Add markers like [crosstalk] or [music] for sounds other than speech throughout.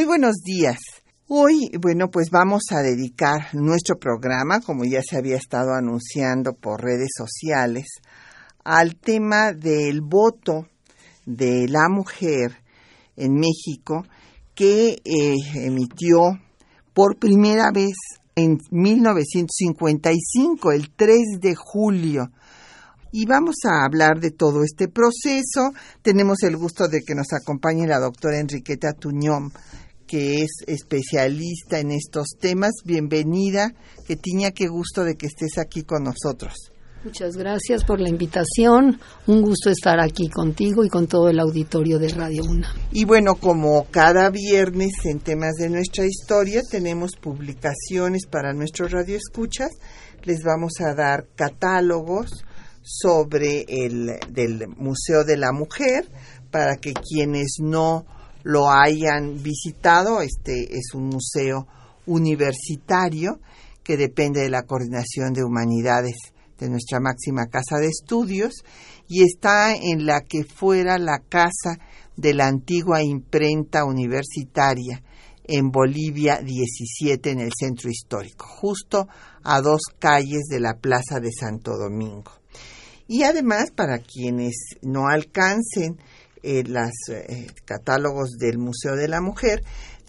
Muy buenos días. Hoy, bueno, pues vamos a dedicar nuestro programa, como ya se había estado anunciando por redes sociales, al tema del voto de la mujer en México que eh, emitió por primera vez en 1955, el 3 de julio. Y vamos a hablar de todo este proceso. Tenemos el gusto de que nos acompañe la doctora Enriqueta Tuñón, que es especialista en estos temas. Bienvenida, que tenía qué gusto de que estés aquí con nosotros. Muchas gracias por la invitación. Un gusto estar aquí contigo y con todo el auditorio de Radio Una. Y bueno, como cada viernes en temas de nuestra historia tenemos publicaciones para nuestros radioescuchas, les vamos a dar catálogos sobre el del Museo de la Mujer para que quienes no lo hayan visitado. Este es un museo universitario que depende de la Coordinación de Humanidades de nuestra máxima casa de estudios y está en la que fuera la casa de la antigua imprenta universitaria en Bolivia 17 en el centro histórico, justo a dos calles de la Plaza de Santo Domingo. Y además, para quienes no alcancen eh, los eh, catálogos del Museo de la Mujer,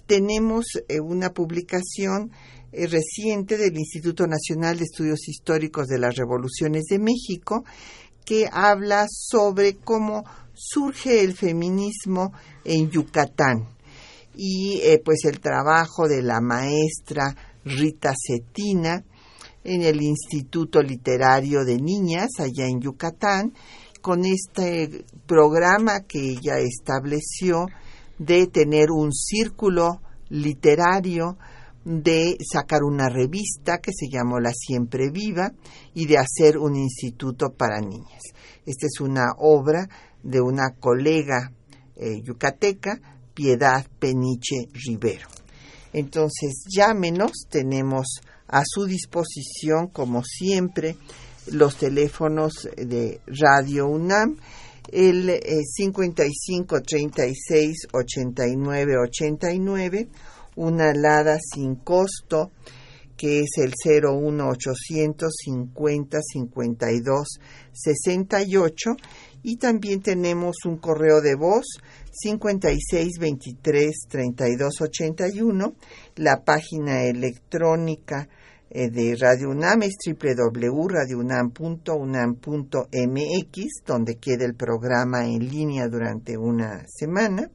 tenemos eh, una publicación reciente del Instituto Nacional de Estudios Históricos de las Revoluciones de México que habla sobre cómo surge el feminismo en Yucatán. Y pues el trabajo de la maestra Rita Cetina en el Instituto Literario de Niñas allá en Yucatán con este programa que ella estableció de tener un círculo literario, de sacar una revista que se llamó La Siempre Viva y de hacer un instituto para niñas. Esta es una obra de una colega eh, yucateca, Piedad Peniche Rivero. Entonces, llámenos, tenemos a su disposición, como siempre, los teléfonos de Radio UNAM, el 55 36 89 89, una alada sin costo que es el 01800 50 52 68 y también tenemos un correo de voz 56 23 32 81, la página electrónica eh, de Radio UNAM es www.radiounam.unam.mx, donde queda el programa en línea durante una semana,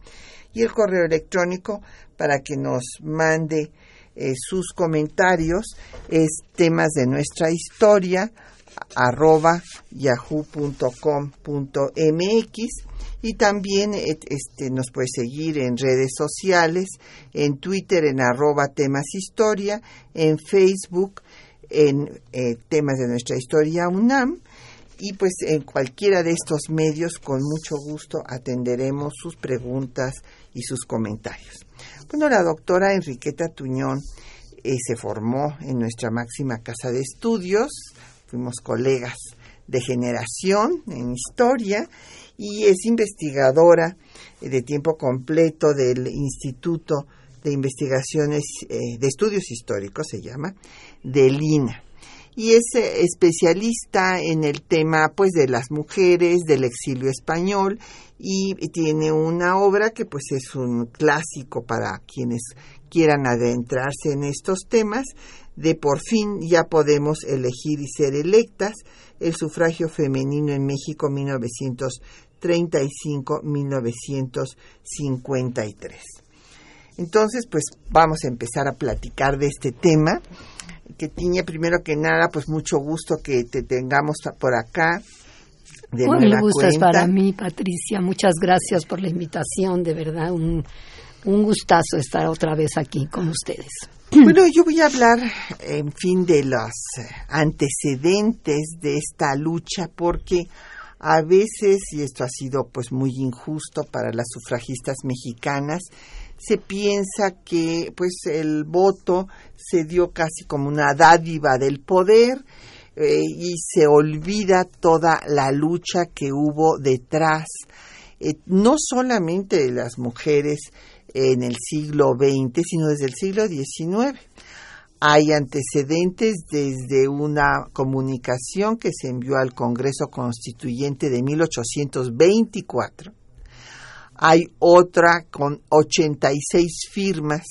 y el correo electrónico para que nos mande eh, sus comentarios es temas de nuestra historia arroba yahoo.com.mx y también este, nos puede seguir en redes sociales, en Twitter en arroba temas historia, en Facebook en eh, temas de nuestra historia UNAM. Y pues en cualquiera de estos medios con mucho gusto atenderemos sus preguntas y sus comentarios. Bueno, la doctora Enriqueta Tuñón eh, se formó en nuestra máxima casa de estudios, fuimos colegas de generación en historia y es investigadora eh, de tiempo completo del Instituto de Investigaciones eh, de Estudios Históricos, se llama, de Lina. Y es eh, especialista en el tema pues de las mujeres, del exilio español y tiene una obra que pues es un clásico para quienes quieran adentrarse en estos temas de por fin ya podemos elegir y ser electas, el sufragio femenino en México 1935-1953. Entonces, pues vamos a empezar a platicar de este tema. que tiene primero que nada, pues mucho gusto que te tengamos por acá. De Un gusto es para mí, Patricia. Muchas gracias por la invitación, de verdad, un, un gustazo estar otra vez aquí con ustedes. [clears throat] Bueno, yo voy a hablar, en fin, de los antecedentes de esta lucha, porque a veces, y esto ha sido pues muy injusto para las sufragistas mexicanas, se piensa que pues el voto se dio casi como una dádiva del poder eh, y se olvida toda la lucha que hubo detrás, eh, no solamente de las mujeres en el siglo XX, sino desde el siglo XIX. Hay antecedentes desde una comunicación que se envió al Congreso Constituyente de 1824. Hay otra con 86 firmas,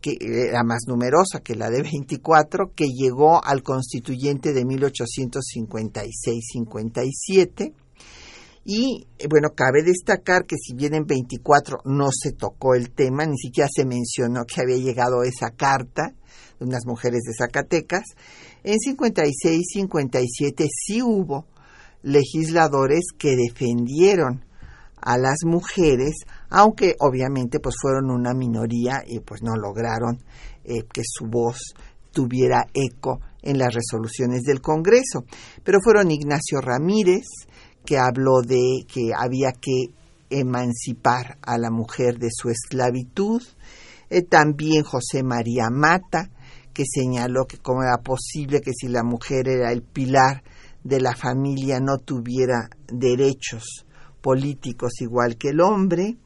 que era más numerosa que la de 24, que llegó al Constituyente de 1856-57 y eh, bueno, cabe destacar que si bien en 24 no se tocó el tema, ni siquiera se mencionó que había llegado esa carta de unas mujeres de Zacatecas, en 56 57 sí hubo legisladores que defendieron a las mujeres, aunque obviamente pues fueron una minoría y pues no lograron eh, que su voz tuviera eco en las resoluciones del Congreso. Pero fueron Ignacio Ramírez, que habló de que había que emancipar a la mujer de su esclavitud. Eh, también José María Mata, que señaló que cómo era posible que si la mujer era el pilar de la familia no tuviera derechos políticos igual que el hombre.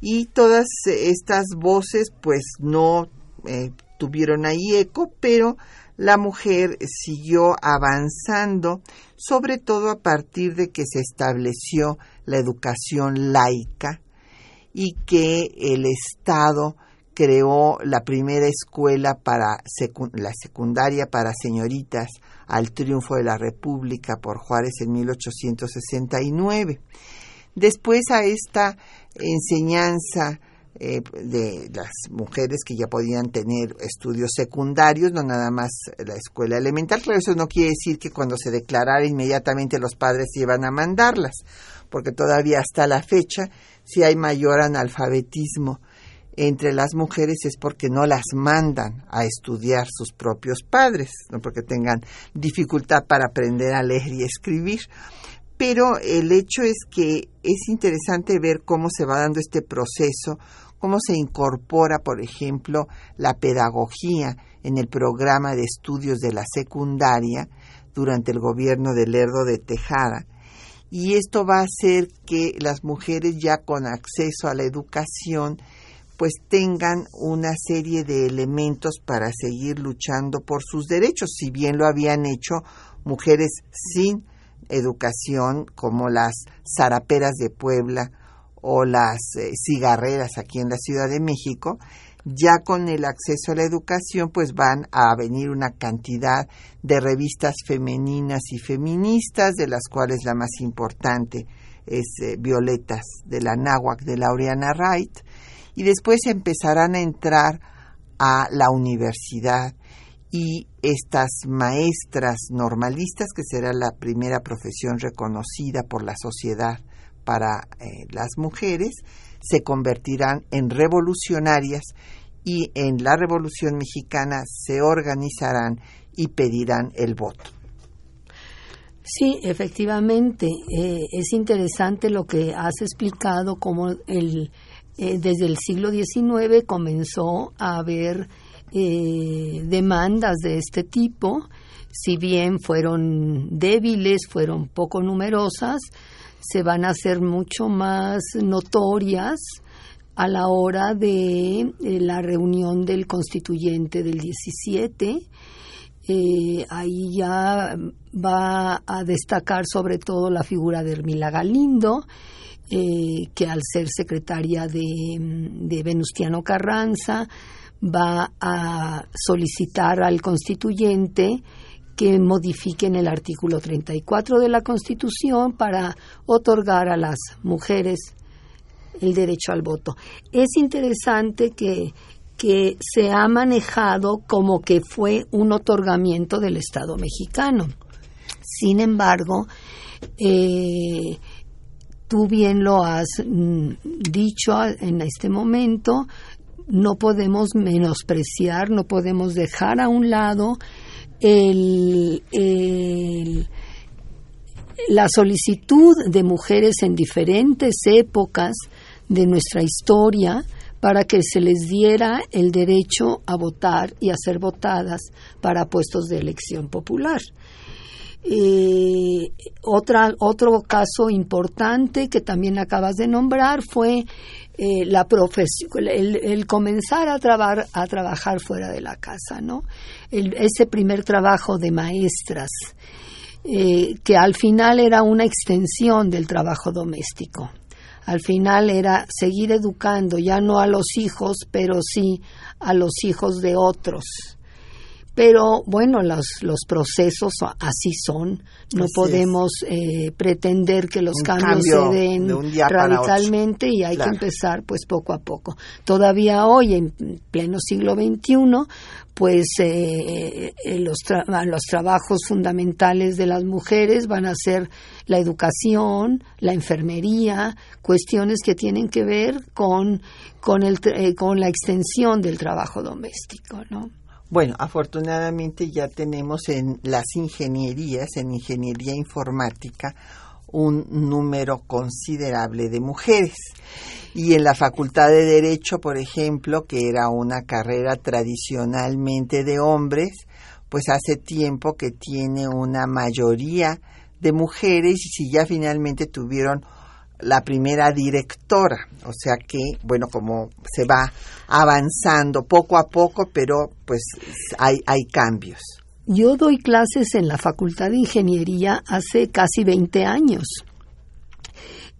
Y todas estas voces pues no eh, tuvieron ahí eco, pero la mujer siguió avanzando, sobre todo a partir de que se estableció la educación laica y que el Estado creó la primera escuela para la secundaria para señoritas al triunfo de la República por Juárez en 1869. Después a esta enseñanza eh, de las mujeres que ya podían tener estudios secundarios, no nada más la escuela elemental. pero eso no quiere decir que cuando se declarara inmediatamente los padres iban a mandarlas, porque todavía hasta la fecha, si hay mayor analfabetismo entre las mujeres es porque no las mandan a estudiar sus propios padres, no porque tengan dificultad para aprender a leer y escribir. Pero el hecho es que es interesante ver cómo se va dando este proceso, cómo se incorpora, por ejemplo, la pedagogía en el programa de estudios de la secundaria durante el gobierno de Lerdo de Tejada. Y esto va a hacer que las mujeres ya con acceso a la educación pues tengan una serie de elementos para seguir luchando por sus derechos, si bien lo habían hecho mujeres sin educación como las zaraperas de Puebla o las eh, cigarreras aquí en la Ciudad de México, ya con el acceso a la educación, pues van a venir una cantidad de revistas femeninas y feministas, de las cuales la más importante es eh, Violetas de la Náhuac de Laureana Wright, y después empezarán a entrar a la universidad. Y estas maestras normalistas, que será la primera profesión reconocida por la sociedad para eh, las mujeres, se convertirán en revolucionarias y en la Revolución Mexicana se organizarán y pedirán el voto. Sí, efectivamente, eh, es interesante lo que has explicado, cómo el, eh, desde el siglo XIX comenzó a haber demandas de este tipo, si bien fueron débiles, fueron poco numerosas, se van a hacer mucho más notorias a la hora de eh, la reunión del constituyente del 17. Eh, ahí ya va a destacar sobre todo la figura de Hermila Galindo, eh, que al ser secretaria de, de Venustiano Carranza va a solicitar al constituyente que modifiquen el artículo 34 de la Constitución para otorgar a las mujeres el derecho al voto. Es interesante que, que se ha manejado como que fue un otorgamiento del Estado mexicano. Sin embargo, eh, tú bien lo has mm, dicho en este momento, no podemos menospreciar, no podemos dejar a un lado el, la solicitud de mujeres en diferentes épocas de nuestra historia para que se les diera el derecho a votar y a ser votadas para puestos de elección popular. Eh, otro caso importante que también acabas de nombrar fue eh, la profesión, el, comenzar a, a trabajar fuera de la casa, ¿no? ese primer trabajo de maestras, eh, que al final era una extensión del trabajo doméstico. Al final era seguir educando, ya no a los hijos, pero sí a los hijos de otros pero bueno, los, los procesos así son. No podemos eh, pretender que los cambios se den radicalmente y hay que empezar pues poco a poco. Todavía hoy, en pleno siglo XXI, pues eh, eh, los, los trabajos fundamentales de las mujeres van a ser la educación, la enfermería, cuestiones que tienen que ver con, con, el, con la extensión del trabajo doméstico, ¿no? Bueno, afortunadamente ya tenemos en las ingenierías, en ingeniería informática, un número considerable de mujeres. Y en la Facultad de Derecho, por ejemplo, que era una carrera tradicionalmente de hombres, pues hace tiempo que tiene una mayoría de mujeres y si ya finalmente tuvieron la primera directora, o sea que, bueno, como se va avanzando poco a poco, pero pues hay, hay cambios. Yo doy clases en la Facultad de Ingeniería hace casi 20 años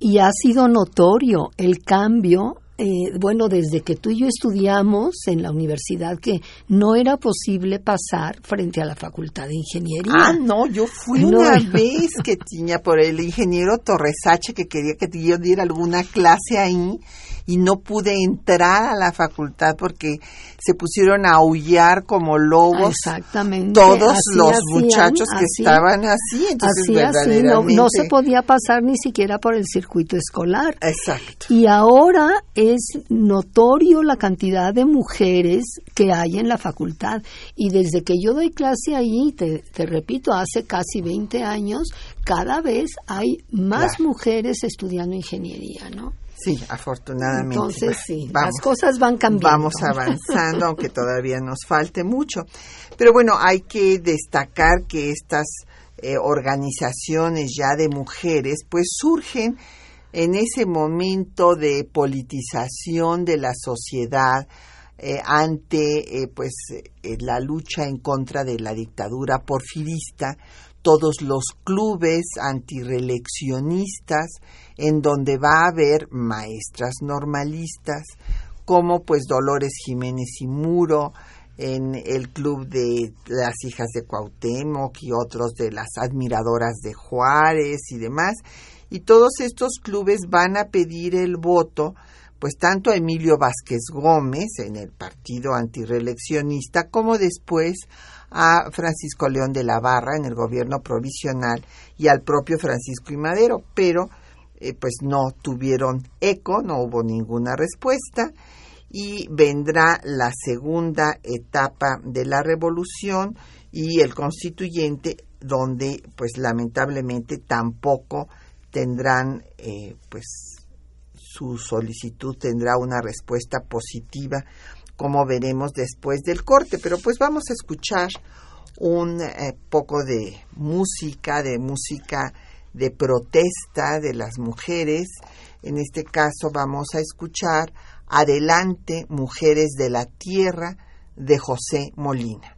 y ha sido notorio el cambio eh, bueno, desde que tú y yo estudiamos en la universidad, que no era posible pasar frente a la Facultad de Ingeniería. Ah, no, yo fui una vez que tenía por el ingeniero Torresache que quería que yo diera alguna clase ahí y no pude entrar a la facultad porque se pusieron a aullar como lobos. Exactamente. Todos los muchachos que estaban así. Entonces, así, no, no, se podía pasar ni siquiera por el circuito escolar. Exacto. Y ahora es notorio la cantidad de mujeres que hay en la facultad. Y desde que yo doy clase ahí, te, te repito, hace casi 20 años, cada vez hay más mujeres estudiando ingeniería, ¿no? Sí, afortunadamente. Entonces, sí, las cosas van cambiando. Vamos avanzando, aunque todavía nos falte mucho. Pero bueno, hay que destacar que estas eh, organizaciones ya de mujeres, pues surgen en ese momento de politización de la sociedad eh, ante eh, pues la lucha en contra de la dictadura porfirista todos los clubes antireleccionistas en donde va a haber maestras normalistas como pues Dolores Jiménez y Muro en el club de las hijas de Cuauhtémoc y otros de las admiradoras de Juárez y demás. Y todos estos clubes van a pedir el voto pues tanto a Emilio Vázquez Gómez en el partido antireleccionista como después a Francisco León de la Barra en el gobierno provisional y al propio Francisco y Madero, pero eh, pues no tuvieron eco, no hubo ninguna respuesta y vendrá la segunda etapa de la revolución y el constituyente donde pues lamentablemente tampoco tendrán eh, pues su solicitud tendrá una respuesta positiva como veremos después del corte. Pero pues vamos a escuchar un eh, poco de música, de música de protesta de las mujeres. En este caso vamos a escuchar Adelante, Mujeres de la Tierra, de José Molina.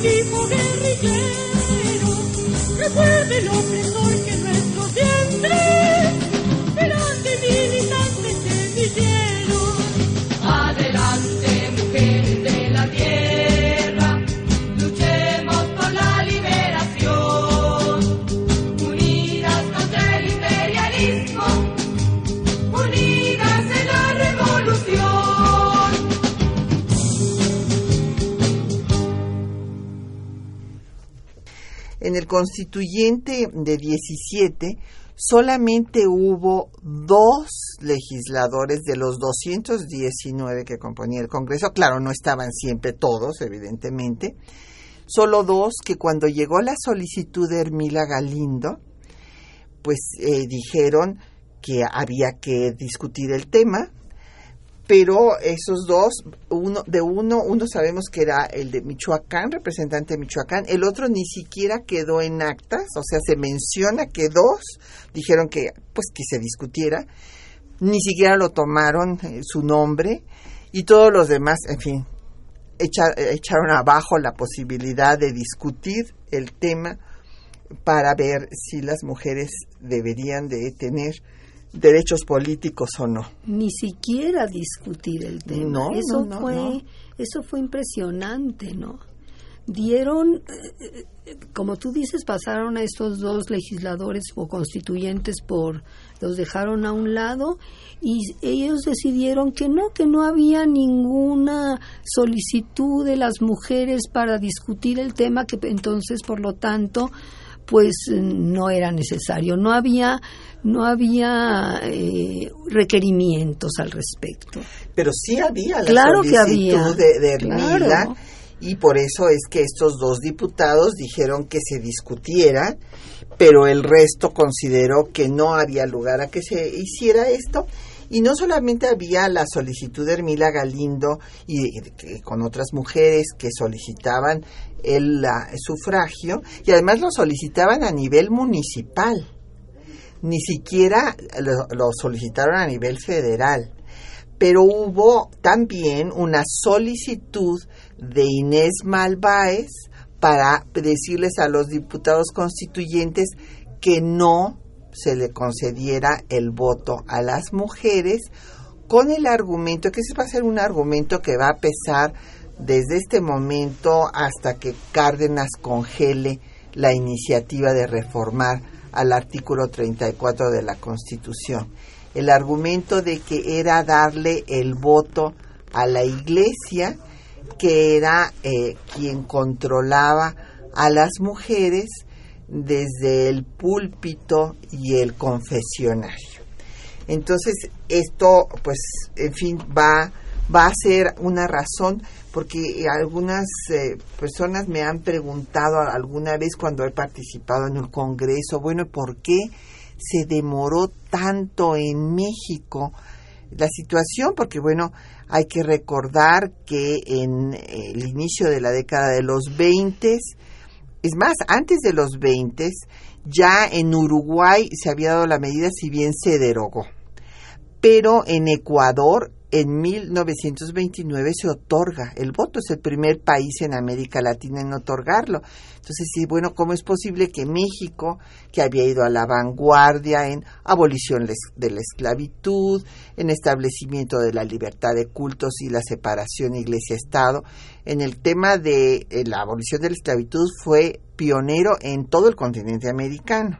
comunismo guerrillero, que el opresor que nuestros dientes. Constituyente de 17 solamente hubo dos legisladores de los 219 que componía el Congreso. Claro, no estaban siempre todos, evidentemente. Solo dos que cuando llegó la solicitud de Hermila Galindo, pues eh, dijeron que había que discutir el tema pero esos dos, uno de uno, uno sabemos que era el de Michoacán, representante de Michoacán, el otro ni siquiera quedó en actas, o sea, se menciona que dos dijeron que pues que se discutiera, ni siquiera lo tomaron eh, su nombre y todos los demás, en fin, echaron abajo la posibilidad de discutir el tema para ver si las mujeres deberían de tener derechos políticos o no. Ni siquiera discutir el tema. eso fue eso fue impresionante, ¿no? Dieron, eh, eh, como tú dices, pasaron a estos dos legisladores o constituyentes por, los dejaron a un lado y ellos decidieron que no, que no había ninguna solicitud de las mujeres para discutir el tema, que entonces, por lo tanto, pues no era necesario, no había no había eh, requerimientos al respecto. Pero sí había la claro solicitud de, Hermila y por eso es que estos dos diputados dijeron que se discutiera, pero el resto consideró que no había lugar a que se hiciera esto. Y no solamente había la solicitud de Hermila Galindo y con otras mujeres que solicitaban el sufragio, y además lo solicitaban a nivel municipal. Ni siquiera lo, solicitaron a nivel federal, pero hubo también una solicitud de Inés Malváez para decirles a los diputados constituyentes que no se le concediera el voto a las mujeres con el argumento, que ese va a ser un argumento que va a pesar desde este momento hasta que Cárdenas congele la iniciativa de reformar al artículo 34 de la Constitución. El argumento de que era darle el voto a la Iglesia, que era eh, quien controlaba a las mujeres desde el púlpito y el confesionario. Entonces, esto, pues, en fin, va, va a ser una razón porque algunas eh, personas me han preguntado alguna vez cuando he participado en el Congreso, bueno, ¿por qué se demoró tanto en México la situación? Porque, bueno, hay que recordar que en el inicio de la década de los 20, es más, antes de los 20, ya en Uruguay se había dado la medida, si bien se derogó. Pero en Ecuador en 1929 se otorga el voto, es el primer país en América Latina en otorgarlo. Entonces, sí, bueno, ¿cómo es posible que México, que había ido a la vanguardia en abolición de la esclavitud, en establecimiento de la libertad de cultos y la separación iglesia-estado, en el tema de eh, la abolición de la esclavitud fue pionero en todo el continente americano?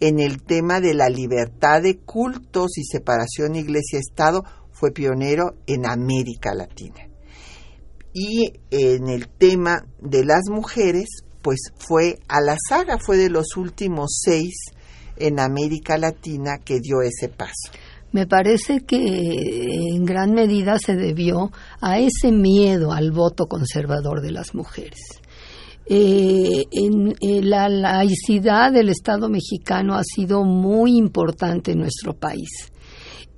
En el tema de la libertad de cultos y separación iglesia-estado fue pionero en América Latina. Y en el tema de las mujeres, pues fue a la saga, fue de los últimos seis en América Latina que dio ese paso. Me parece que en gran medida se debió a ese miedo al voto conservador de las mujeres. Eh, eh, la laicidad del Estado mexicano ha sido muy importante en nuestro país.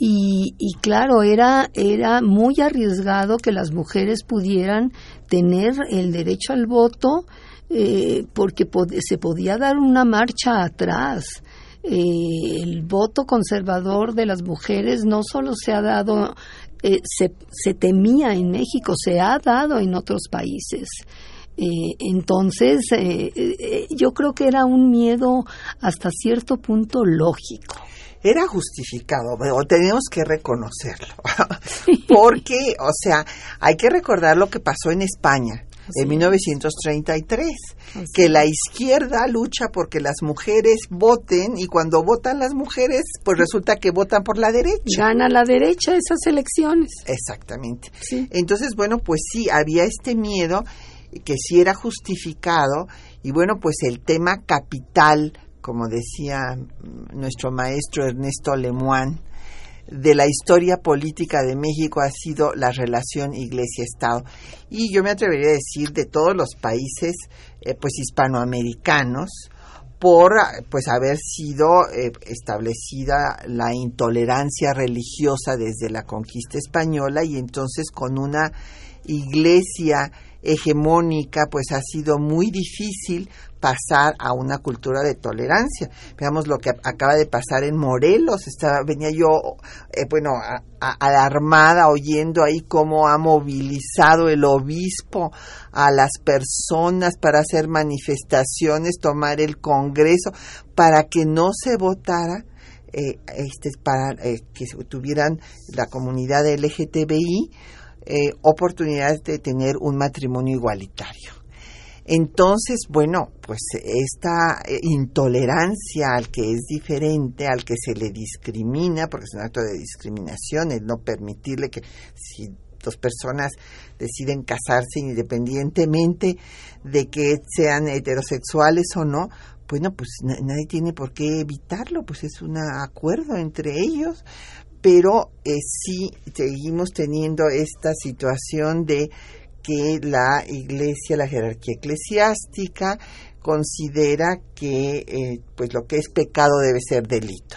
Y, claro, era, era muy arriesgado que las mujeres pudieran tener el derecho al voto eh, porque se podía dar una marcha atrás. Eh, el voto conservador de las mujeres no solo se ha dado, eh, se, se, temía en México, se ha dado en otros países. entonces, yo creo que era un miedo hasta cierto punto lógico era justificado, o tenemos que reconocerlo, [laughs] porque, o sea, hay que recordar lo que pasó en España en 1933, que la izquierda lucha porque las mujeres voten y cuando votan las mujeres, pues resulta que votan por la derecha. Gana la derecha esas elecciones. Exactamente. Entonces, bueno, pues sí, había este miedo que sí era justificado y bueno, pues el tema capital, como decía nuestro maestro Ernesto Lemoine, de la historia política de México ha sido la relación Iglesia-Estado. Y yo me atrevería a decir de todos los países eh, pues hispanoamericanos, por pues haber sido eh, establecida la intolerancia religiosa desde la conquista española y entonces con una iglesia hegemónica pues ha sido muy difícil pasar a una cultura de tolerancia. Veamos lo que acaba de pasar en Morelos. Estaba, venía yo, eh, bueno, alarmada oyendo ahí cómo ha movilizado el obispo a las personas para hacer manifestaciones, tomar el Congreso, para que no se votara eh, este, para eh, que tuvieran la comunidad LGTBI eh, oportunidades de tener un matrimonio igualitario. Entonces, bueno, pues esta eh, intolerancia al que es diferente, al que se le discrimina, porque es un acto de discriminación, el no permitirle que si dos personas deciden casarse independientemente de que sean heterosexuales o no, bueno, pues nadie tiene por qué evitarlo, pues es un acuerdo entre ellos, pero eh, sí seguimos teniendo esta situación de que la iglesia, la jerarquía eclesiástica, considera que eh, pues lo que es pecado debe ser delito.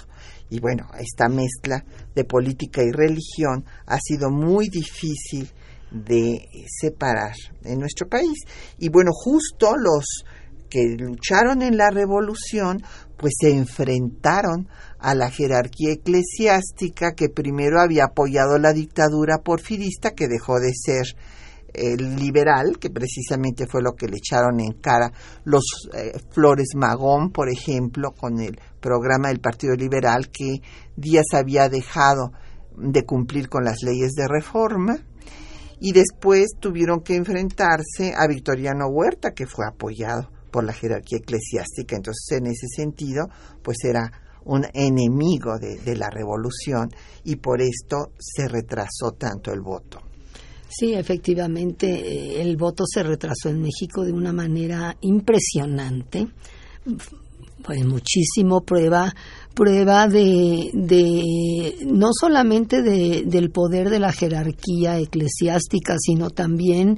Y bueno, esta mezcla de política y religión ha sido muy difícil de separar en nuestro país. Y bueno, justo los que lucharon en la revolución, pues se enfrentaron a la jerarquía eclesiástica que primero había apoyado la dictadura porfirista, que dejó de ser el liberal, que precisamente fue lo que le echaron en cara los eh, Flores Magón, por ejemplo, con el programa del Partido Liberal que Díaz había dejado de cumplir con las leyes de reforma y después tuvieron que enfrentarse a Victoriano Huerta, que fue apoyado por la jerarquía eclesiástica. Entonces, en ese sentido, pues era un enemigo de, la revolución y por esto se retrasó tanto el voto. Sí, efectivamente, eh, el voto se retrasó en México de una manera impresionante. Pues muchísimo prueba, prueba de, de no solamente de, del poder de la jerarquía eclesiástica, sino también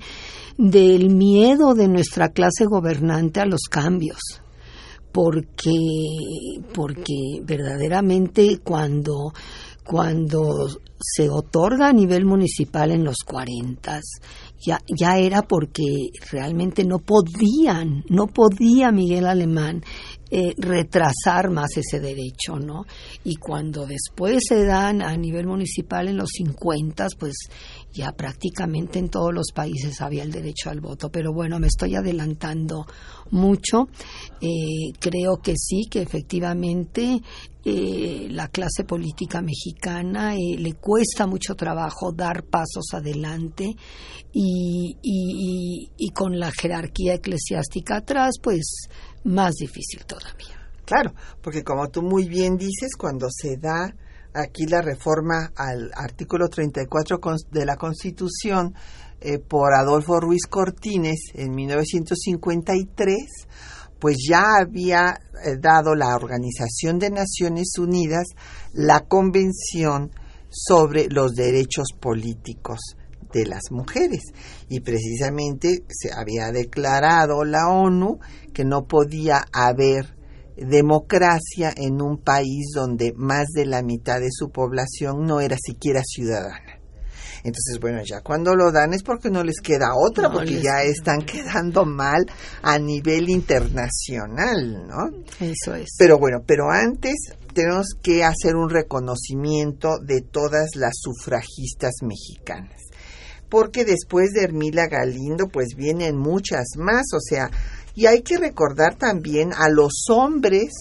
del miedo de nuestra clase gobernante a los cambios porque, porque verdaderamente cuando, cuando se otorga a nivel municipal en los 40, ya, ya era porque realmente no podían, no podía Miguel Alemán eh, retrasar más ese derecho, ¿no? Y cuando después se dan a nivel municipal en los 50, pues ya prácticamente en todos los países había el derecho al voto. Pero bueno, me estoy adelantando mucho. Eh, creo que sí, que efectivamente eh, la clase política mexicana eh, le cuesta mucho trabajo dar pasos adelante y, y, y, con la jerarquía eclesiástica atrás, pues más difícil todavía. Claro, porque como tú muy bien dices, cuando se da aquí la reforma al artículo 34 de la Constitución eh, por Adolfo Ruiz Cortines en 1953, pues ya había eh, dado la Organización de Naciones Unidas la Convención sobre los Derechos Políticos de las Mujeres. Y precisamente se había declarado la ONU que no podía haber democracia en un país donde más de la mitad de su población no era siquiera ciudadana. Entonces, bueno, ya cuando lo dan es porque no les queda otra, porque ya están quedando mal a nivel internacional, ¿no? Eso es. Pero bueno, pero antes tenemos que hacer un reconocimiento de todas las sufragistas mexicanas. Porque después de Hermila Galindo, pues vienen muchas más, o sea, y hay que recordar también a los hombres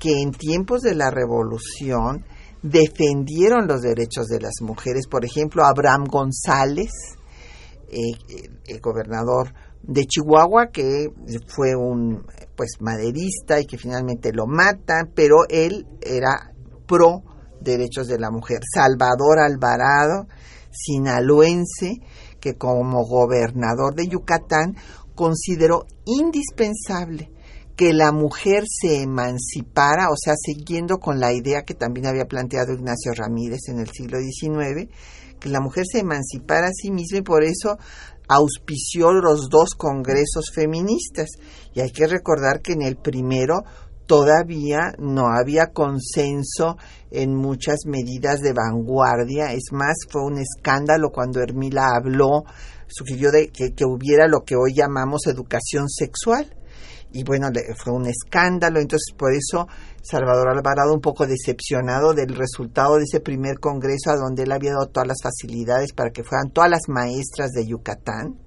que en tiempos de la revolución defendieron los derechos de las mujeres. Por ejemplo, Abraham González, eh, el gobernador de Chihuahua, que fue un pues maderista y que finalmente lo matan, pero él era pro derechos de la mujer. Salvador Alvarado, sinaloense, que como gobernador de Yucatán consideró indispensable que la mujer se emancipara, o sea, siguiendo con la idea que también había planteado Ignacio Ramírez en el siglo XIX, que la mujer se emancipara a sí misma y por eso auspició los dos congresos feministas. Y hay que recordar que en el primero todavía no había consenso en muchas medidas de vanguardia. Es más, fue un escándalo cuando Hermila habló, sugirió de que, que hubiera lo que hoy llamamos educación sexual y bueno, fue un escándalo, entonces por eso Salvador Alvarado un poco decepcionado del resultado de ese primer congreso a donde él había dado todas las facilidades para que fueran todas las maestras de Yucatán,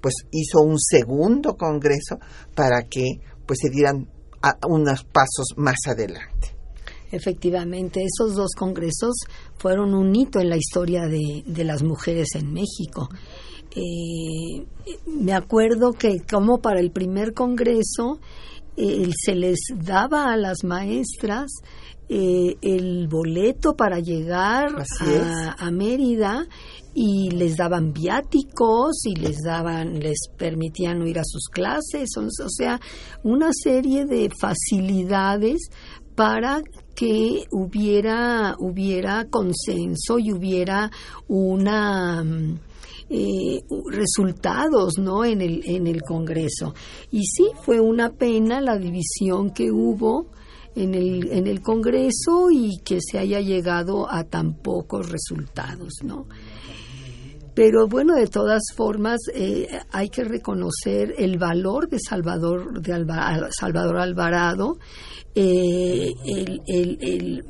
pues hizo un segundo congreso para que pues se dieran unos pasos más adelante. Efectivamente, esos dos congresos fueron un hito en la historia de, de las mujeres en México. Eh, me acuerdo que como para el primer congreso eh, se les daba a las maestras eh, el boleto para llegar a, Mérida y les daban viáticos y les daban les permitían ir a sus clases. O sea una serie de facilidades para que hubiera hubiera consenso y hubiera una mm, eh, resultados ¿no? en, el, en el Congreso. Y sí, fue una pena la división que hubo en el, en el Congreso y que se haya llegado a tan pocos resultados. ¿no? Pero bueno, de todas formas, eh, hay que reconocer el valor de Salvador, de Salvador Alvarado, eh, el, el el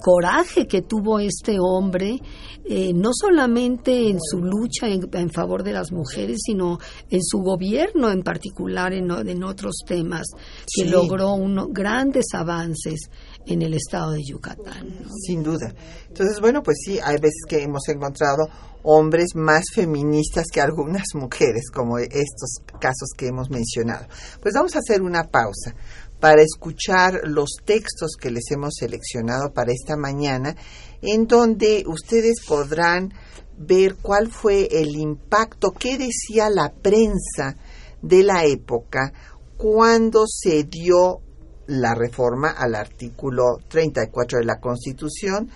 coraje que tuvo este hombre, eh, no solamente en su lucha en, favor de las mujeres, sino en su gobierno en particular, en, en otros temas, que logró unos grandes avances en el estado de Yucatán. Sin duda. Entonces, bueno, pues sí, hay veces que hemos encontrado hombres más feministas que algunas mujeres, como estos casos que hemos mencionado. Pues vamos a hacer una pausa para escuchar los textos que les hemos seleccionado para esta mañana, en donde ustedes podrán ver cuál fue el impacto, qué decía la prensa de la época cuando se dio la reforma al artículo 34 de la Constitución,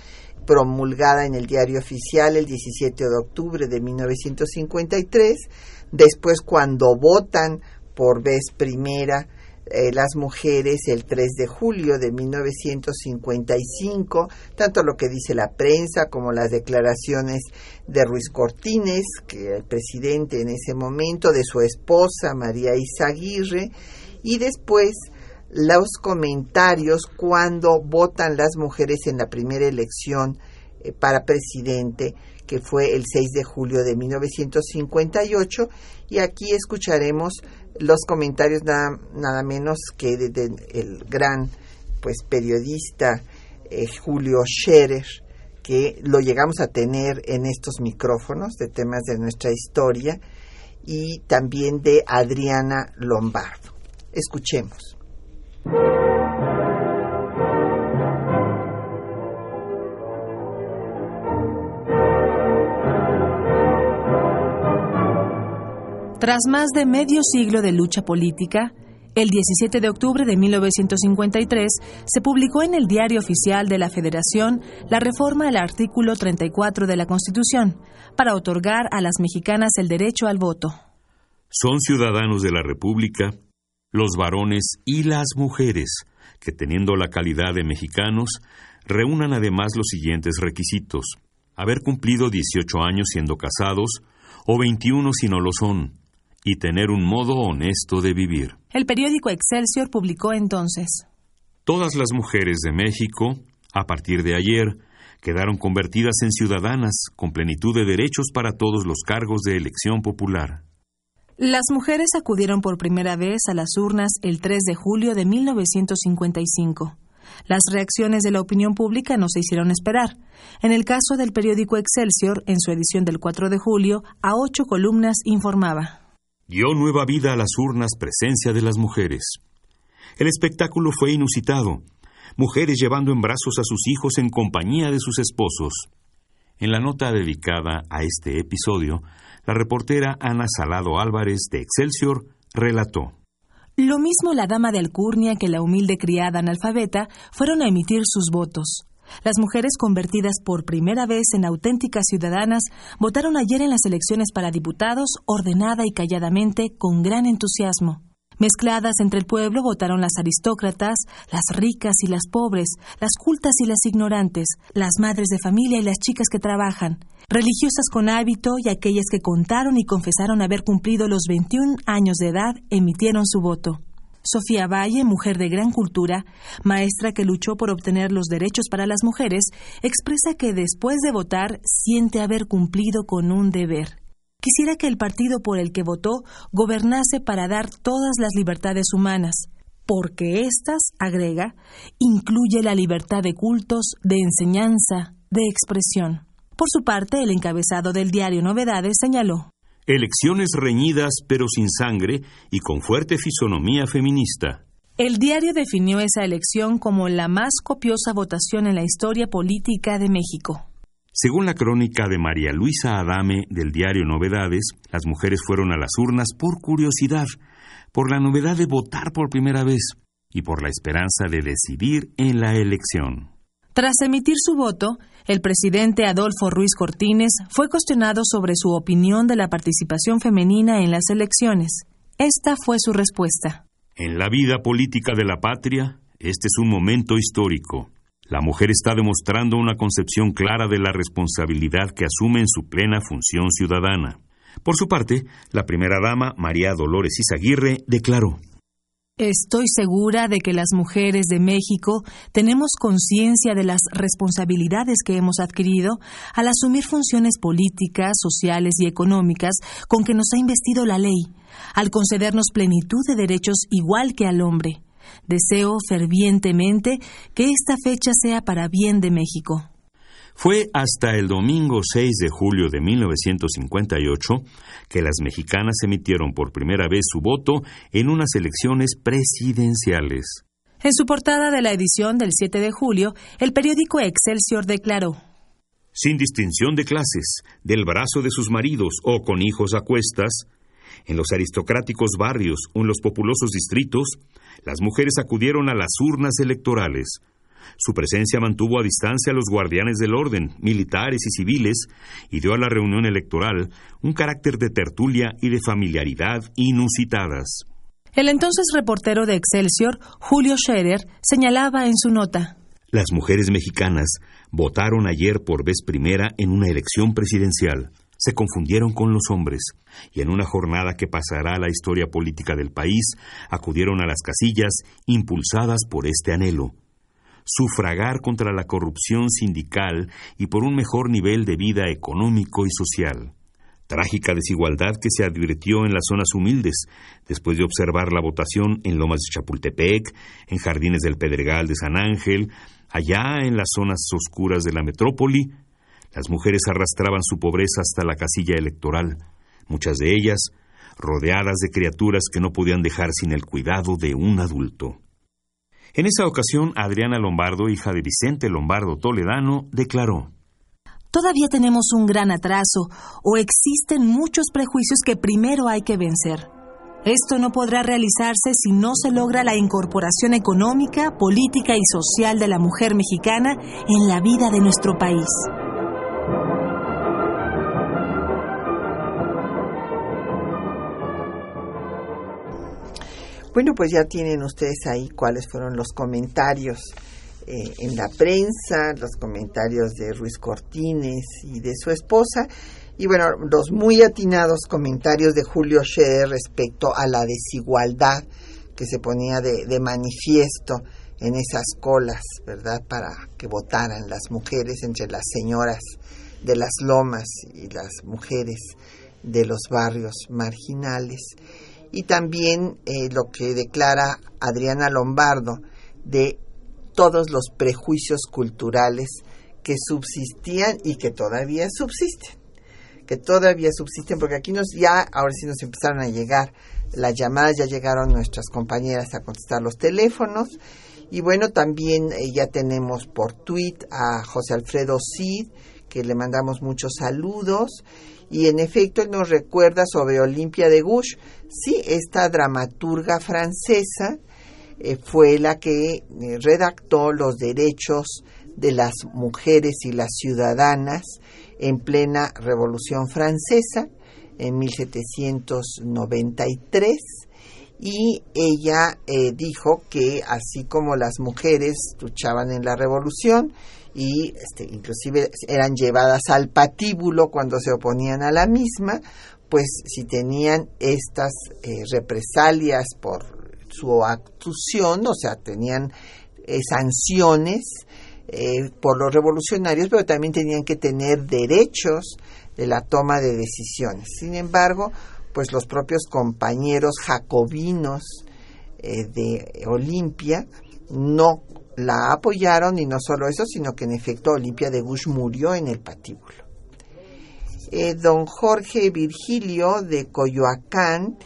promulgada en el diario oficial el 17 de octubre de 1953, después cuando votan por vez primera eh, las mujeres el 3 de julio de 1955, tanto lo que dice la prensa como las declaraciones de Ruiz Cortines, que era el presidente en ese momento, de su esposa María Izaguirre, y después los comentarios cuando votan las mujeres en la primera elección eh, para presidente, que fue el 6 de julio de 1958, y aquí escucharemos los comentarios nada, nada menos que del gran pues periodista eh, Julio Scherer que lo llegamos a tener en estos micrófonos de temas de nuestra historia y también de Adriana Lombardo. Escuchemos. Tras más de medio siglo de lucha política, el 17 de octubre de 1953 se publicó en el Diario Oficial de la Federación la reforma al artículo 34 de la Constitución para otorgar a las mexicanas el derecho al voto. Son ciudadanos de la República los varones y las mujeres que teniendo la calidad de mexicanos reúnan además los siguientes requisitos: haber cumplido 18 años siendo casados o 21 si no lo son y tener un modo honesto de vivir. El periódico Excelsior publicó entonces. Todas las mujeres de México, a partir de ayer, quedaron convertidas en ciudadanas con plenitud de derechos para todos los cargos de elección popular. Las mujeres acudieron por primera vez a las urnas el 3 de julio de 1955. Las reacciones de la opinión pública no se hicieron esperar. En el caso del periódico Excelsior, en su edición del 4 de julio, a ocho columnas informaba dio nueva vida a las urnas presencia de las mujeres. El espectáculo fue inusitado, mujeres llevando en brazos a sus hijos en compañía de sus esposos. En la nota dedicada a este episodio, la reportera Ana Salado Álvarez de Excelsior relató. Lo mismo la dama de Alcurnia que la humilde criada analfabeta fueron a emitir sus votos. Las mujeres convertidas por primera vez en auténticas ciudadanas votaron ayer en las elecciones para diputados ordenada y calladamente con gran entusiasmo. Mezcladas entre el pueblo votaron las aristócratas, las ricas y las pobres, las cultas y las ignorantes, las madres de familia y las chicas que trabajan, religiosas con hábito y aquellas que contaron y confesaron haber cumplido los 21 años de edad emitieron su voto. Sofía Valle, mujer de gran cultura, maestra que luchó por obtener los derechos para las mujeres, expresa que después de votar siente haber cumplido con un deber. Quisiera que el partido por el que votó gobernase para dar todas las libertades humanas, porque éstas, agrega, incluye la libertad de cultos, de enseñanza, de expresión. Por su parte, el encabezado del diario Novedades señaló Elecciones reñidas pero sin sangre y con fuerte fisonomía feminista. El diario definió esa elección como la más copiosa votación en la historia política de México. Según la crónica de María Luisa Adame del diario Novedades, las mujeres fueron a las urnas por curiosidad, por la novedad de votar por primera vez y por la esperanza de decidir en la elección. Tras emitir su voto, el presidente Adolfo Ruiz Cortines fue cuestionado sobre su opinión de la participación femenina en las elecciones. Esta fue su respuesta. En la vida política de la patria, este es un momento histórico. La mujer está demostrando una concepción clara de la responsabilidad que asume en su plena función ciudadana. Por su parte, la primera dama, María Dolores Izaguirre, declaró Estoy segura de que las mujeres de México tenemos conciencia de las responsabilidades que hemos adquirido al asumir funciones políticas, sociales y económicas con que nos ha investido la ley, al concedernos plenitud de derechos igual que al hombre. Deseo fervientemente que esta fecha sea para bien de México. Fue hasta el domingo 6 de julio de 1958 que las mexicanas emitieron por primera vez su voto en unas elecciones presidenciales. En su portada de la edición del 7 de julio, el periódico Excelsior declaró Sin distinción de clases, del brazo de sus maridos o con hijos a cuestas, en los aristocráticos barrios o en los populosos distritos, las mujeres acudieron a las urnas electorales. Su presencia mantuvo a distancia a los guardianes del orden, militares y civiles, y dio a la reunión electoral un carácter de tertulia y de familiaridad inusitadas. El entonces reportero de Excelsior, Julio Scherer, señalaba en su nota Las mujeres mexicanas votaron ayer por vez primera en una elección presidencial se confundieron con los hombres, y en una jornada que pasará a la historia política del país, acudieron a las casillas impulsadas por este anhelo. Sufragar contra la corrupción sindical y por un mejor nivel de vida económico y social. Trágica desigualdad que se advirtió en las zonas humildes, después de observar la votación en Lomas de Chapultepec, en Jardines del Pedregal de San Ángel, allá en las zonas oscuras de la metrópoli, las mujeres arrastraban su pobreza hasta la casilla electoral, muchas de ellas rodeadas de criaturas que no podían dejar sin el cuidado de un adulto. En esa ocasión, Adriana Lombardo, hija de Vicente Lombardo Toledano, declaró Todavía tenemos un gran atraso o existen muchos prejuicios que primero hay que vencer. Esto no podrá realizarse si no se logra la incorporación económica, política y social de la mujer mexicana en la vida de nuestro país. Bueno, pues ya tienen ustedes ahí cuáles fueron los comentarios eh, en la prensa, los comentarios de Ruiz Cortines y de su esposa, y bueno, los muy atinados comentarios de Julio Scheer respecto a la desigualdad que se ponía de, de manifiesto en esas colas, ¿verdad?, para que votaran las mujeres entre las señoras de las lomas y las mujeres de los barrios marginales y también eh, lo que declara Adriana Lombardo de todos los prejuicios culturales que subsistían y que todavía subsisten, que todavía subsisten, porque aquí nos ya, ahora sí nos empezaron a llegar las llamadas, ya llegaron nuestras compañeras a contestar los teléfonos, y bueno, también eh, ya tenemos por tweet a José Alfredo Cid, que le mandamos muchos saludos. Y en efecto, él nos recuerda sobre Olimpia de Gouges. Sí, esta dramaturga francesa eh, fue la que eh, redactó los derechos de las mujeres y las ciudadanas en plena Revolución Francesa en 1793 y ella eh, dijo que así como las mujeres luchaban en la revolución y este, inclusive eran llevadas al patíbulo cuando se oponían a la misma, pues si tenían estas eh, represalias por su actuación, o sea, tenían eh, sanciones por los revolucionarios, pero también tenían que tener derechos de la toma de decisiones. Sin embargo, pues los propios compañeros jacobinos eh, de Olimpia no la apoyaron y no solo eso, sino que en efecto Olimpia de Bush murió en el patíbulo. Eh, don Jorge Virgilio de Coyoacán,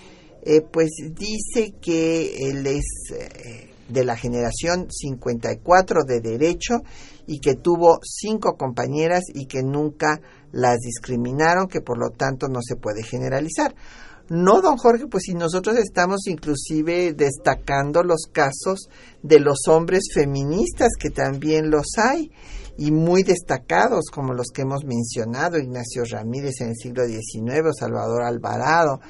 eh, pues dice que él es de la generación 54 de derecho y que tuvo cinco compañeras y que nunca las discriminaron, que por lo tanto no se puede generalizar. No, don Jorge, pues si nosotros estamos inclusive destacando los casos de los hombres feministas, que también los hay, y muy destacados, como los que hemos mencionado, Ignacio Ramírez en el siglo XIX, Salvador Alvarado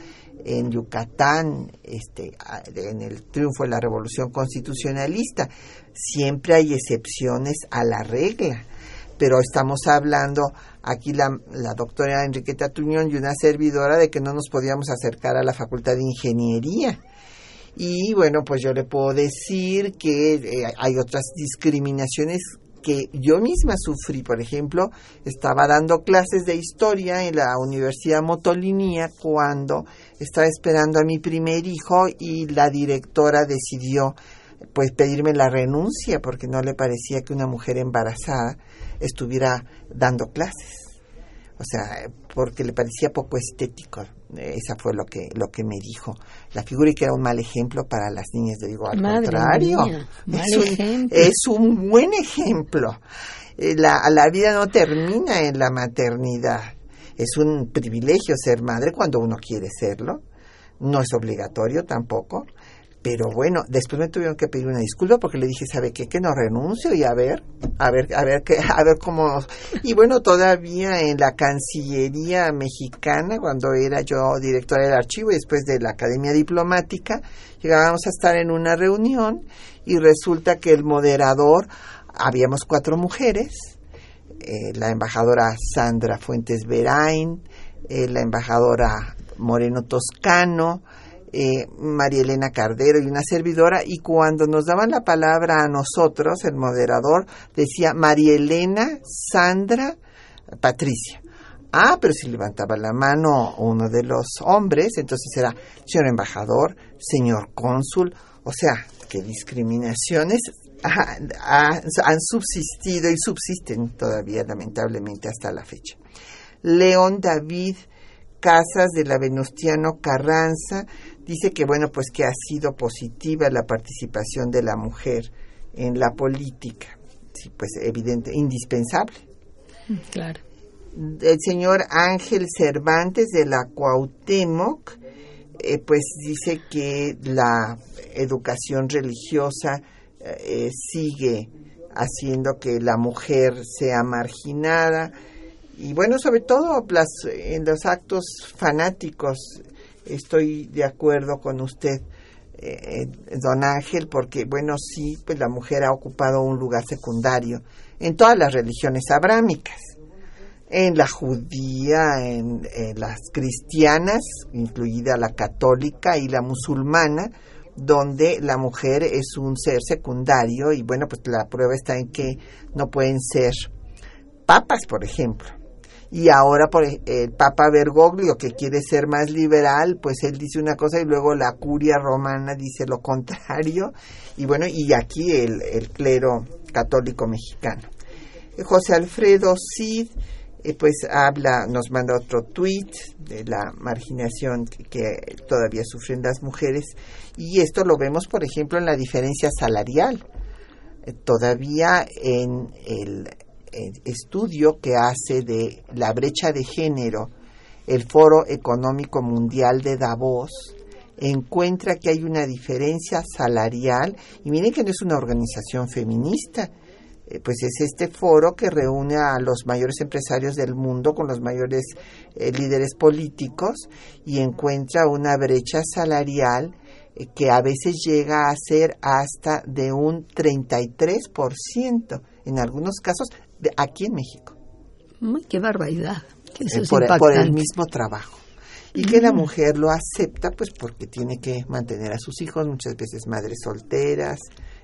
en Yucatán, este, en el triunfo de la Revolución Constitucionalista. Siempre hay excepciones a la regla, pero estamos hablando aquí la, la doctora Enriqueta Tuñón y una servidora de que no nos podíamos acercar a la Facultad de Ingeniería. Y bueno, pues yo le puedo decir que eh, hay otras discriminaciones que yo misma sufrí. Por ejemplo, estaba dando clases de historia en la Universidad Motolinía cuando estaba esperando a mi primer hijo y la directora decidió pues pedirme la renuncia porque no le parecía que una mujer embarazada estuviera dando clases. O sea, porque le parecía poco estético. Esa fue lo que lo que me dijo. La figura y que era un mal ejemplo para las niñas. Le digo, al contrario, es, un, es, un, buen ejemplo. Eh, la, la vida no termina en la maternidad. Es un privilegio ser madre cuando uno quiere serlo. No es obligatorio tampoco. Pero bueno, después me tuvieron que pedir una disculpa porque le dije, ¿sabe qué? Que no renuncio y a ver, a ver, a ver, qué, [laughs] a ver cómo... Y bueno, todavía en la Cancillería mexicana, cuando era yo directora del archivo y después de la Academia Diplomática, llegábamos a estar en una reunión y resulta que el moderador, habíamos cuatro mujeres, eh, la embajadora Sandra Fuentes Verain, eh, la embajadora Moreno Toscano, eh, María Elena Cardero y una servidora, y cuando nos daban la palabra a nosotros, el moderador decía María Elena, Sandra, Patricia. Ah, pero si levantaba la mano uno de los hombres, entonces era señor embajador, señor cónsul, o sea, que discriminaciones [laughs] han subsistido y subsisten todavía lamentablemente hasta la fecha. León David Casas de la Venustiano Carranza dice que bueno, pues que ha sido positiva la participación de la mujer en la política. Sí, pues evidente, indispensable. Mm, claro. El señor Ángel Cervantes de la Cuauhtémoc, eh, pues dice que la educación religiosa eh, sigue haciendo que la mujer sea marginada y bueno, sobre todo en los actos fanáticos estoy de acuerdo con usted, eh, don Ángel, porque, bueno, sí, pues la mujer ha ocupado un lugar secundario en todas las religiones abrámicas, en la judía, en, las cristianas, incluida la católica y la musulmana, donde la mujer es un ser secundario y bueno, pues la prueba está en que no pueden ser papas, por ejemplo y ahora por el Papa Bergoglio que quiere ser más liberal, pues él dice una cosa y luego la curia romana dice lo contrario y bueno, y aquí el, el clero católico mexicano. José Alfredo Cid eh, pues habla, nos manda otro tuit de la marginación que, todavía sufren las mujeres y esto lo vemos por ejemplo en la diferencia salarial. Eh, todavía en el estudio que hace de la brecha de género el Foro Económico Mundial de Davos, encuentra que hay una diferencia salarial, y miren que no es una organización feminista, eh, pues es este foro que reúne a los mayores empresarios del mundo con los mayores eh, líderes políticos y encuentra una brecha salarial eh, que a veces llega a ser hasta de un 33% en algunos casos de aquí en México. qué barbaridad. por, por, el mismo trabajo. Y que la mujer lo acepta pues porque tiene que mantener a sus hijos, muchas veces madres solteras,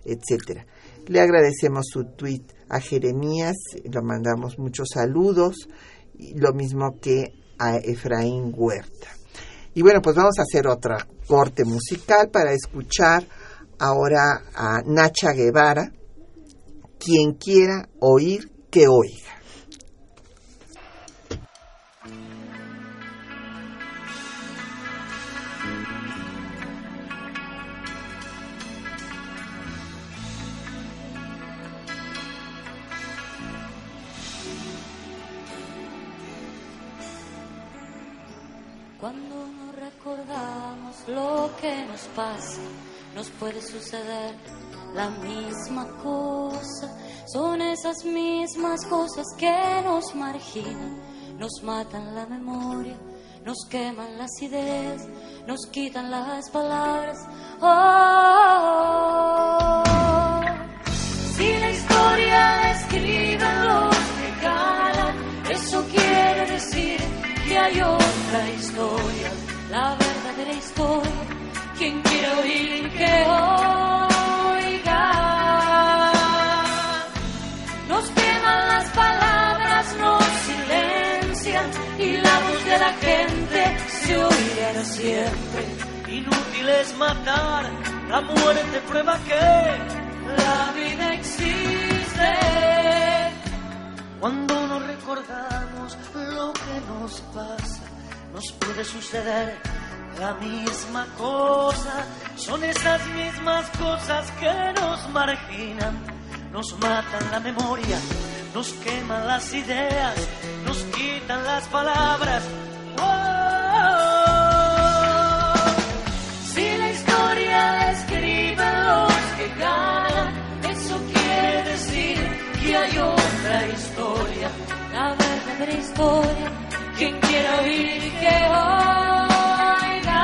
etcétera. Le agradecemos su tweet a Jeremías, lo mandamos muchos saludos, lo mismo que a Efraín Huerta. Y bueno, pues vamos a hacer otra corte musical para escuchar ahora a Nacha Guevara, quien quiera oír que oiga. lo que nos pasa, nos puede suceder la misma cosa. Son esas mismas cosas que nos marginan, nos matan la memoria, nos queman las ideas, nos quitan las palabras. Oh, si la historia escriben los que ganan, eso quiere decir que hay otra historia la verdadera historia. Quien quiere oír que oiga. La gente se oirá siempre. Inútil es matar, la muerte prueba que la vida existe. Cuando nos recordamos lo que nos pasa nos puede suceder la misma cosa. Son esas mismas cosas que nos marginan, nos matan la memoria, nos queman las ideas, nos quitan las palabras. Si la historia escribe los que ganan, eso quiere decir que hay otra historia, la verdadera historia quien quiera oír que oiga.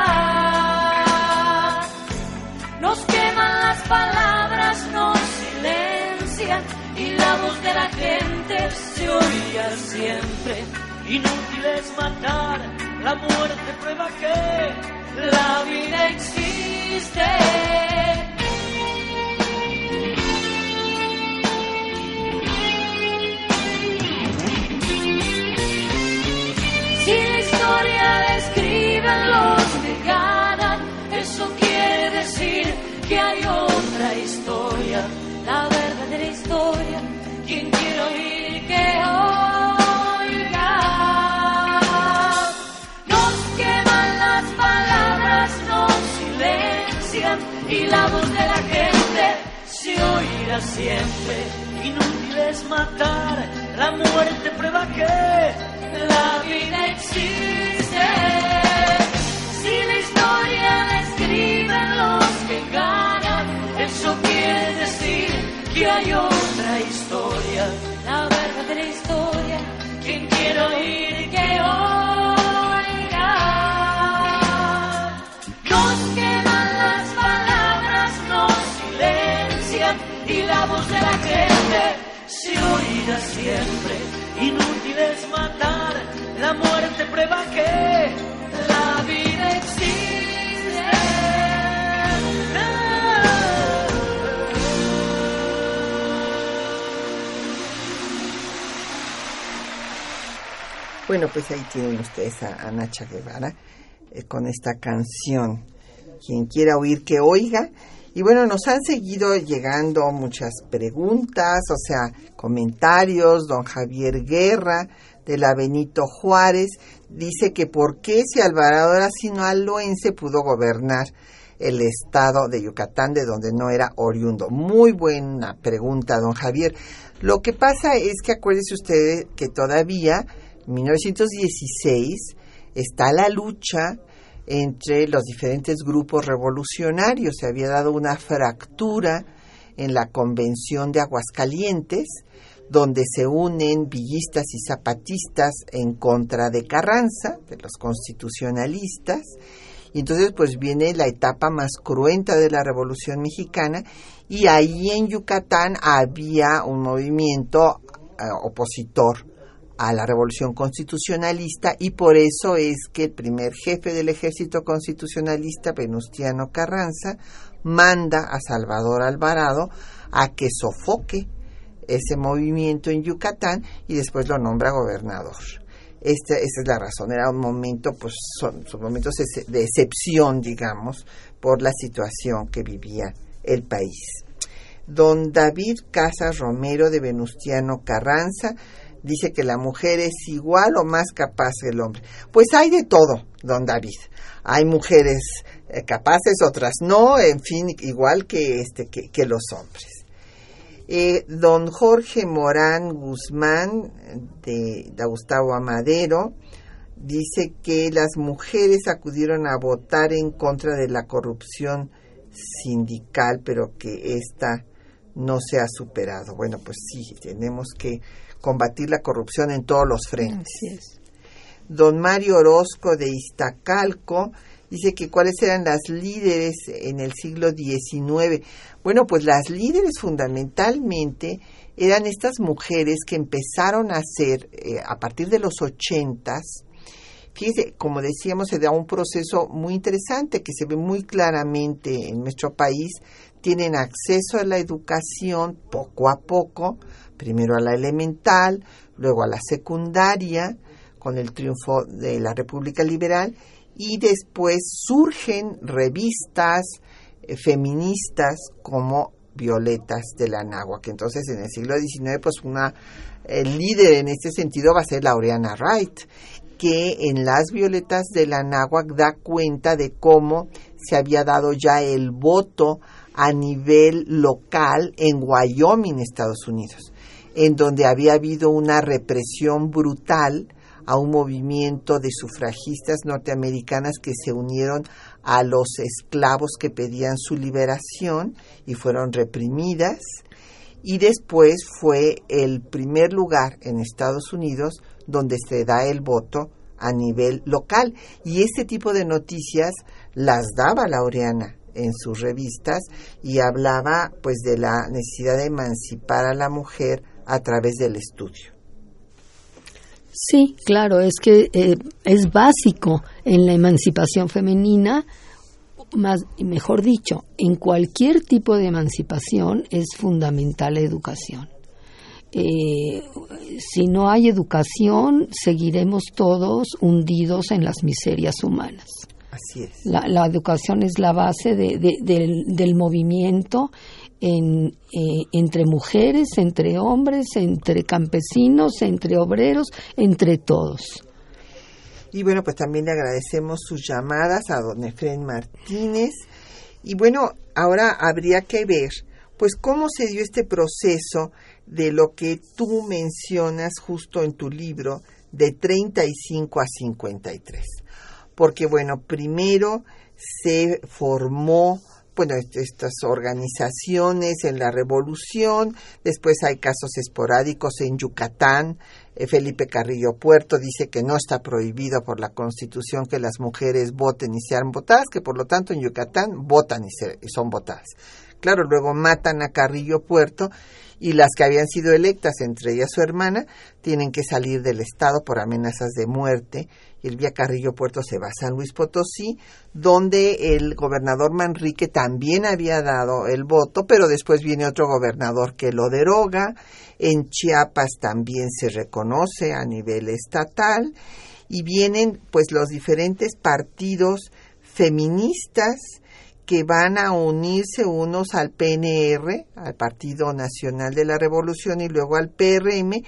Nos queman las palabras, nos silencian y la voz de la gente se oirá siempre. Inútil es matar, la muerte prueba que la vida existe. los que ganan, eso quiere decir que hay otra historia, la verdadera historia. Y la voz de la gente se oirá siempre. Inútil es matar, la muerte prueba que la vida existe. Si la historia la escriben los que ganan, eso quiere decir que hay otra historia, la verdadera historia. Quien quiere oír que oiga. Gente se siempre. Inútil es matar, la muerte prueba que la vida existe. Bueno, pues ahí tienen ustedes a, Nacha Guevara eh, con esta canción. Quien quiera oír que oiga. Y bueno, nos han seguido llegando muchas preguntas, o sea, comentarios. Don Javier Guerra de la Benito Juárez dice que por qué si Alvarado era sinaloense pudo gobernar el estado de Yucatán, de donde no era oriundo. Muy buena pregunta, don Javier. Lo que pasa es que acuérdese usted que todavía, en 1916, está la lucha entre los diferentes grupos revolucionarios. Se había dado una fractura en la Convención de Aguascalientes, donde se unen villistas y zapatistas en contra de Carranza, de los constitucionalistas, y entonces pues viene la etapa más cruenta de la Revolución Mexicana y ahí en Yucatán había un movimiento eh, opositor a la revolución constitucionalista y por eso es que el primer jefe del ejército constitucionalista, Venustiano Carranza, manda a Salvador Alvarado a que sofoque ese movimiento en Yucatán y después lo nombra gobernador. Esta, esa es la razón, era un momento, pues son, momentos de excepción, digamos, por la situación que vivía el país. Don David Casas Romero de Venustiano Carranza dice que la mujer es igual o más capaz que el hombre. Pues hay de todo, don David. Hay mujeres eh, capaces, otras no, en fin, igual que, este, que, los hombres. Eh, don Jorge Morán Guzmán, de, de Gustavo Amadero, dice que las mujeres acudieron a votar en contra de la corrupción sindical, pero que esta no se ha superado. Bueno, pues sí, tenemos que combatir la corrupción en todos los frentes. Don Mario Orozco de Iztacalco dice que cuáles eran las líderes en el siglo XIX. Bueno, pues las líderes fundamentalmente eran estas mujeres que empezaron a ser, eh, a partir de los ochentas, Fíjese, como decíamos, se da un proceso muy interesante que se ve muy claramente en nuestro país. Tienen acceso a la educación poco a poco, primero a la elemental, luego a la secundaria, con el triunfo de la República Liberal, y después surgen revistas eh, feministas como Violetas de la que Entonces, en el siglo XIX, pues una el líder en este sentido va a ser Laureana Wright que en las violetas de la náhuac da cuenta de cómo se había dado ya el voto a nivel local en Wyoming, Estados Unidos, en donde había habido una represión brutal a un movimiento de sufragistas norteamericanas que se unieron a los esclavos que pedían su liberación y fueron reprimidas. Y después fue el primer lugar en Estados Unidos donde se da el voto a nivel local. Y este tipo de noticias las daba Laureana en sus revistas y hablaba pues de la necesidad de emancipar a la mujer a través del estudio. Sí, claro, es que eh, es básico en la emancipación femenina, más, mejor dicho, en cualquier tipo de emancipación es fundamental la educación. Eh, si no hay educación, seguiremos todos hundidos en las miserias humanas. Así es. La, educación es la base del, movimiento en, eh, entre mujeres, entre hombres, entre campesinos, entre obreros, entre todos. Y bueno, pues también le agradecemos sus llamadas a don Efren Martínez. Y bueno, ahora habría que ver, pues, cómo se dio este proceso de lo que tú mencionas justo en tu libro de 35 a 53. Porque bueno, primero se formó bueno, estas organizaciones en la revolución, después hay casos esporádicos en Yucatán, eh, Felipe Carrillo Puerto dice que no está prohibido por la constitución que las mujeres voten y sean votadas, que por lo tanto en Yucatán votan y son votadas. Claro, luego matan a Carrillo Puerto y las que habían sido electas, entre ellas su hermana, tienen que salir del Estado por amenazas de muerte. Y el Vía Carrillo Puerto se va a San Luis Potosí, donde el gobernador Manrique también había dado el voto, pero después viene otro gobernador que lo deroga. En Chiapas también se reconoce a nivel estatal y vienen pues los diferentes partidos feministas que van a unirse unos al PNR, al Partido Nacional de la Revolución, y luego al PRM,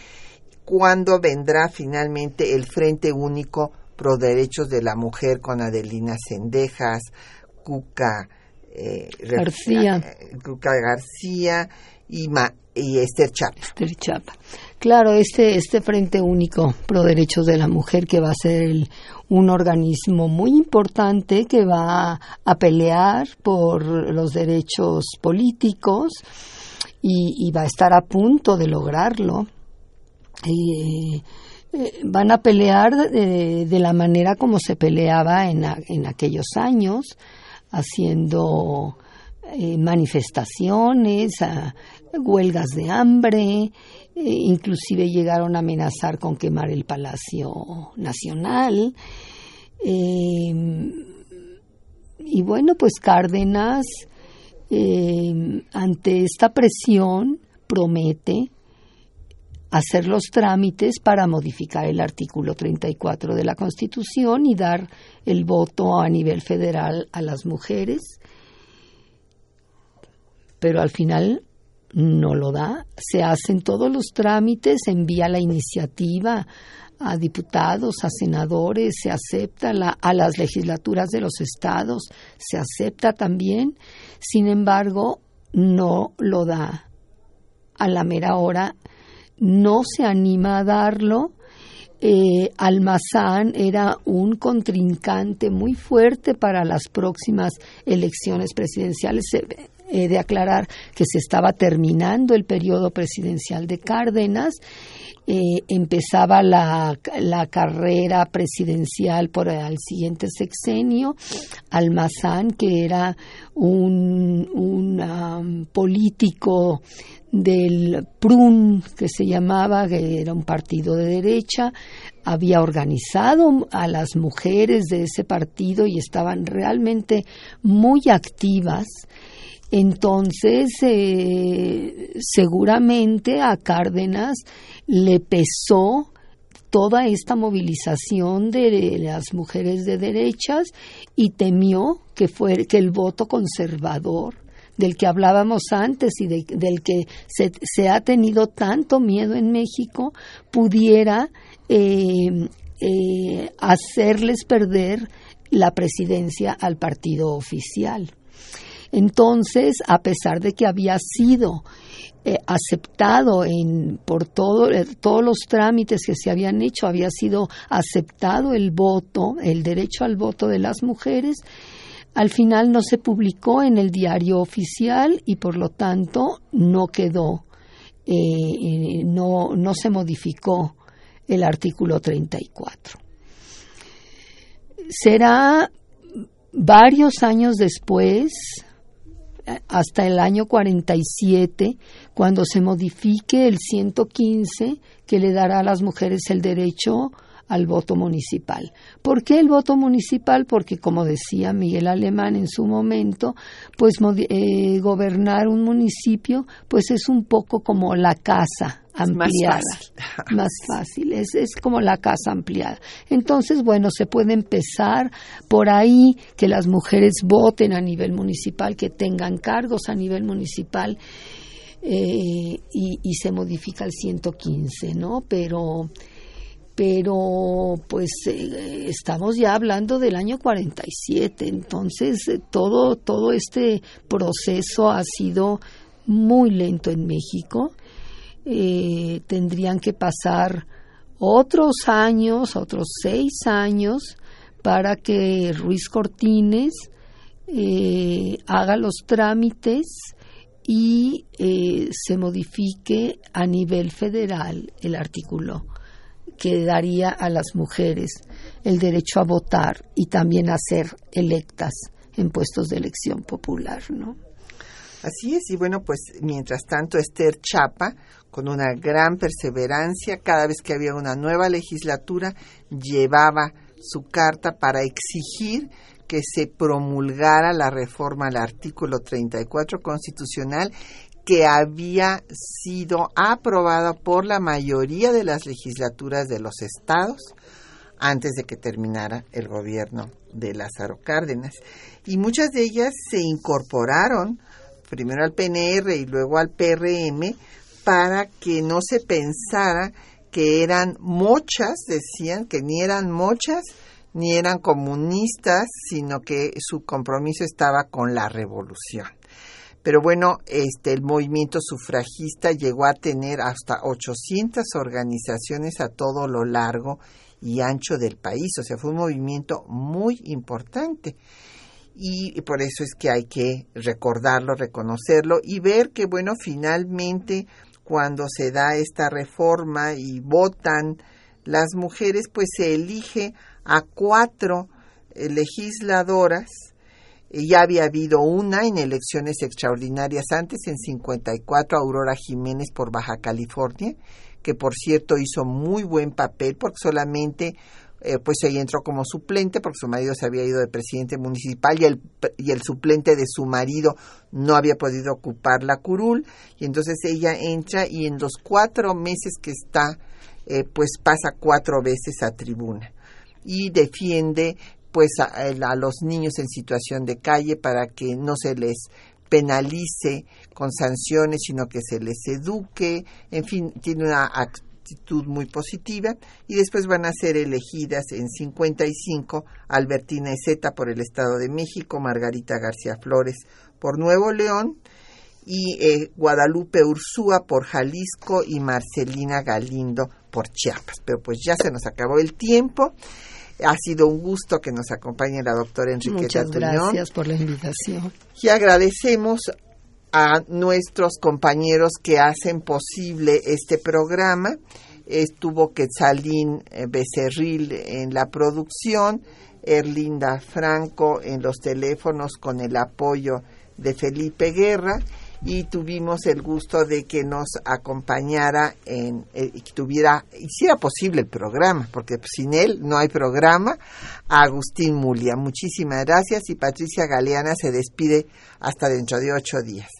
cuando vendrá finalmente el Frente Único Pro Derechos de la Mujer con Adelina Cendejas, Cuca eh, García. eh, García y, Ma- y Esther Chapa. Esther Chapa. Claro, este, este Frente Único Pro Derechos de la Mujer, que va a ser el- un organismo muy importante que va a pelear por los derechos políticos y, y va a estar a punto de lograrlo. Eh, eh, van a pelear de, la manera como se peleaba en, a- en aquellos años, haciendo eh, manifestaciones, huelgas de hambre, eh, inclusive llegaron a amenazar con quemar el Palacio Nacional. Y bueno, pues Cárdenas, ante esta presión, promete hacer los trámites para modificar el artículo 34 de la Constitución y dar el voto a nivel federal a las mujeres, pero al final no lo da. Se hacen todos los trámites, se envía la iniciativa a diputados, a senadores, se acepta la- a las legislaturas de los estados, se acepta también. Sin embargo, no lo da a la mera hora no se anima a darlo. Eh, Almazán era un contrincante muy fuerte para las próximas elecciones presidenciales. He de aclarar que se estaba terminando el periodo presidencial de Cárdenas. eh, empezaba la, la carrera presidencial por el siguiente sexenio. Almazán, que era un, un, um, político del PRUN, que se llamaba, que era un partido de derecha, había organizado a las mujeres de ese partido y estaban realmente muy activas. Entonces, eh, seguramente a Cárdenas le pesó toda esta movilización de las mujeres de derechas y temió que, que el voto conservador del que hablábamos antes y de- del que se, se ha tenido tanto miedo en México pudiera eh, eh, hacerles perder la presidencia al partido oficial. Entonces, a pesar de que había sido eh, aceptado en, por todo, eh, todos los trámites que se habían hecho, había sido aceptado el voto, el derecho al voto de las mujeres, al final no se publicó en el diario oficial y por lo tanto no quedó, eh, no, no se modificó el artículo 34. Será varios años después, hasta el año 47, cuando se modifique el 115 que le dará a las mujeres el derecho al voto municipal. ¿Por qué el voto municipal? Porque, como decía Miguel Alemán en su momento, pues eh, gobernar un municipio pues es un poco como la casa Es más ampliada. fácil. [laughs] Más fácil, es, es como la casa ampliada. Entonces, bueno, se puede empezar por ahí que las mujeres voten a nivel municipal, que tengan cargos a nivel municipal eh, y, y se modifica el 115, ¿no? Pero pero pues eh, estamos ya hablando del año 47, entonces eh, todo todo este proceso ha sido muy lento en México. Eh, tendrían que pasar otros años, otros seis años, para que Ruiz Cortines haga los trámites y se modifique a nivel federal el artículo que daría a las mujeres el derecho a votar y también a ser electas en puestos de elección popular, ¿no? Así es, y bueno, pues mientras tanto Esther Chapa, con una gran perseverancia, cada vez que había una nueva legislatura, llevaba su carta para exigir que se promulgara la reforma al artículo 34 constitucional que había sido aprobada por la mayoría de las legislaturas de los estados antes de que terminara el gobierno de Lázaro Cárdenas. Y muchas de ellas se incorporaron primero al PNR y luego al PRM para que no se pensara que eran mochas, decían que ni eran mochas ni eran comunistas, sino que su compromiso estaba con la revolución. Pero bueno, este el movimiento sufragista llegó a tener hasta 800 organizaciones a todo lo largo y ancho del país, o sea, fue un movimiento muy importante. Y por eso es que hay que recordarlo, reconocerlo y ver que, bueno, finalmente cuando se da esta reforma y votan las mujeres, pues se elige a cuatro eh, legisladoras. Ya había habido una en elecciones extraordinarias antes, en 54, Aurora Jiménez por Baja California, que por cierto hizo muy buen papel porque solamente eh, pues ella entró como suplente porque su marido se había ido de presidente municipal y el, y el suplente de su marido no había podido ocupar la curul. Y entonces ella entra y en los cuatro meses que está eh, pues pasa cuatro veces a tribuna y defiende pues a, los niños en situación de calle para que no se les penalice con sanciones, sino que se les eduque, en fin, tiene una actitud muy positiva y después van a ser elegidas en 55 Albertina Ezeta por el Estado de México, Margarita García Flores por Nuevo León y eh, Guadalupe Ursúa por Jalisco y Marcelina Galindo por Chiapas. Pero pues ya se nos acabó el tiempo. Ha sido un gusto que nos acompañe la doctora Enriqueta Muchas gracias por la invitación. Y agradecemos a nuestros compañeros que hacen posible este programa. Estuvo Quetzalín eh, Becerril en la producción, Erlinda Franco en los teléfonos con el apoyo de Felipe Guerra y tuvimos el gusto de que nos acompañara en eh, que tuviera hiciera posible el programa porque sin él no hay programa. Agustín Mulia muchísimas gracias. Y Patricia Galeana se despide hasta dentro de ocho días